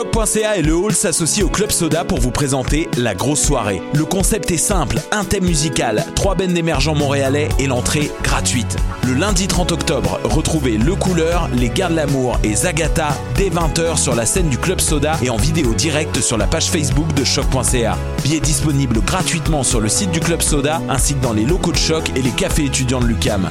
Choc.ca et le Hall s'associent au Club Soda pour vous présenter la grosse soirée. Le concept est simple, un thème musical, trois bennes d'émergents montréalais et l'entrée gratuite. Le lundi 30 octobre, retrouvez Le Couleur, Les Gardes L'amour et Zagata dès 20h sur la scène du Club Soda et en vidéo directe sur la page Facebook de Choc.ca. Billets disponibles gratuitement sur le site du Club Soda ainsi que dans les locaux de Choc et les cafés étudiants de l'UCAM.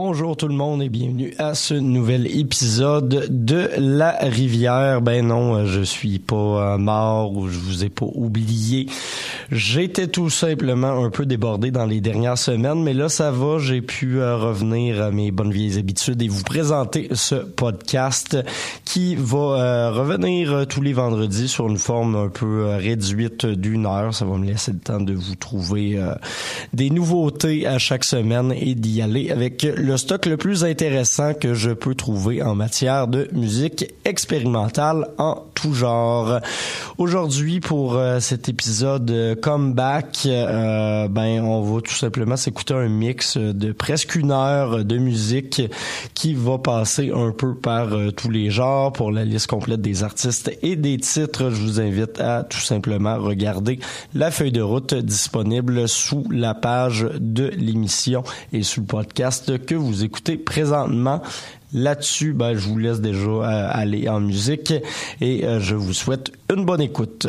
Bonjour tout le monde et bienvenue à ce nouvel épisode de La Rivière. Ben non, je suis pas euh, mort ou je vous ai pas oublié. J'étais tout simplement un peu débordé dans les dernières semaines, mais là ça va, j'ai pu euh, revenir à mes bonnes vieilles habitudes et vous présenter ce podcast qui va euh, revenir tous les vendredis sur une forme un peu réduite d'une heure. Ça va me laisser le temps de vous trouver des nouveautés à chaque semaine et d'y aller avec le stock le plus intéressant que je peux trouver en matière de musique expérimentale en tout genre. Aujourd'hui, pour euh, cet épisode euh, comeback, euh, ben on va tout simplement s'écouter un mix de presque une heure de musique qui va passer un peu par tous les genres. Pour la liste complète des artistes et des titres, je vous invite à tout simplement regarder la feuille de route disponible sous la page de l'émission et sous le podcast que vous écoutez présentement. Là-dessus, ben, je vous laisse déjà euh, aller en musique et euh, je vous souhaite une bonne écoute.